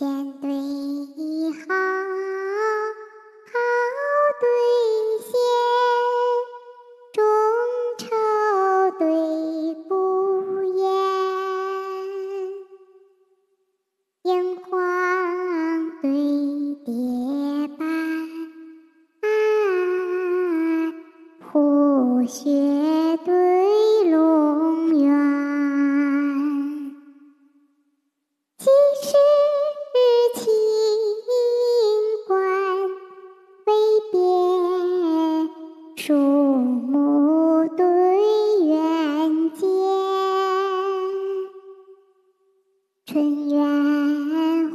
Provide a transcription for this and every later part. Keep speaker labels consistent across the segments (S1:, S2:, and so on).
S1: 前对好，好对先，中丑对不言，炎黄对蝶斑，虎穴春园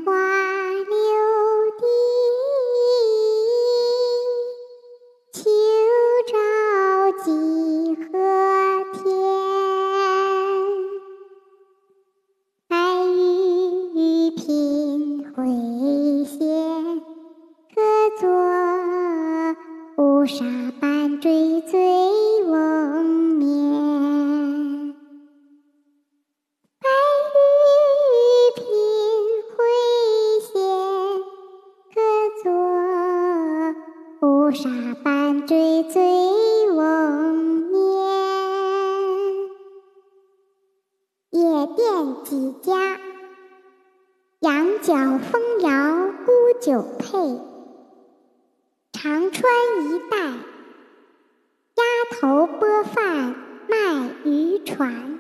S1: 花柳地，秋朝集和田，白玉品会仙，可作巫山沙伴醉醉翁眠。夜店几家，羊角风摇沽酒配。长川一带，鸭头拨饭卖渔船。